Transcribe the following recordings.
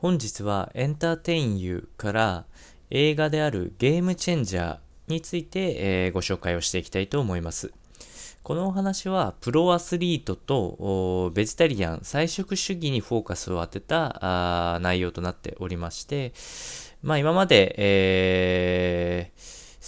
本日はエンターテインユーから映画であるゲームチェンジャーについて、えー、ご紹介をしていきたいと思います。このお話はプロアスリートとベジタリアン、菜食主義にフォーカスを当てた内容となっておりまして、まあ今まで、えー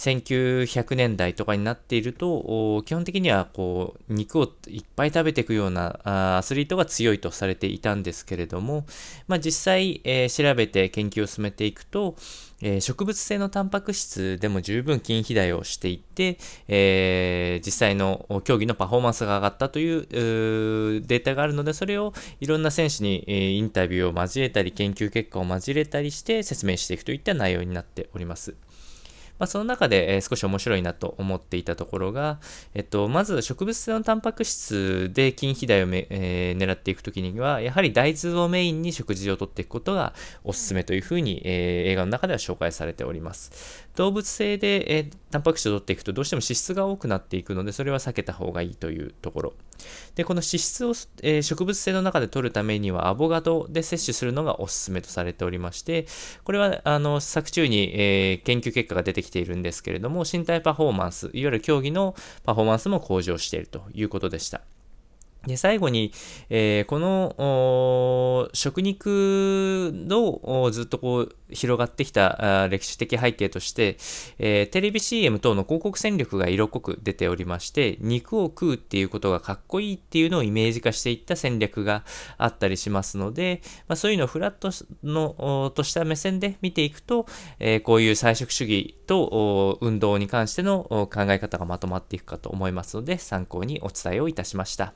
1900年代とかになっていると、基本的にはこう肉をいっぱい食べていくようなアスリートが強いとされていたんですけれども、まあ、実際、えー、調べて研究を進めていくと、えー、植物性のタンパク質でも十分筋肥大をしていって、えー、実際の競技のパフォーマンスが上がったというデータがあるので、それをいろんな選手に、え、インタビューを交えたり、研究結果を交えたりして説明していくといった内容になっております。まあ、その中で、え少し面白いなと思っていたところが、えっと、まず植物性のタンパク質で筋肥大をめ、えー、狙っていくときには、やはり大豆をメインに食事をとっていくことがおすすめというふうに、えー、映画の中では紹介されております。動物性で、えー、タンパク質を取っていくとどうしても脂質が多くなっていくので、それは避けた方がいいというところ。で、この脂質を、えー、植物性の中で取るためにはアボガドで摂取するのがおすすめとされておりまして、これは、あの、作中に、えー、研究結果が出てきているんですけれども、身体パフォーマンス、いわゆる競技のパフォーマンスも向上しているということでした。で、最後に、えー、この食肉のずっとこう広がってきた歴史的背景として、えー、テレビ CM 等の広告戦力が色濃く出ておりまして、肉を食うっていうことがかっこいいっていうのをイメージ化していった戦略があったりしますので、まあ、そういうのをフラットのとした目線で見ていくと、えー、こういう菜食主義と運動に関しての考え方がまとまっていくかと思いますので、参考にお伝えをいたしました。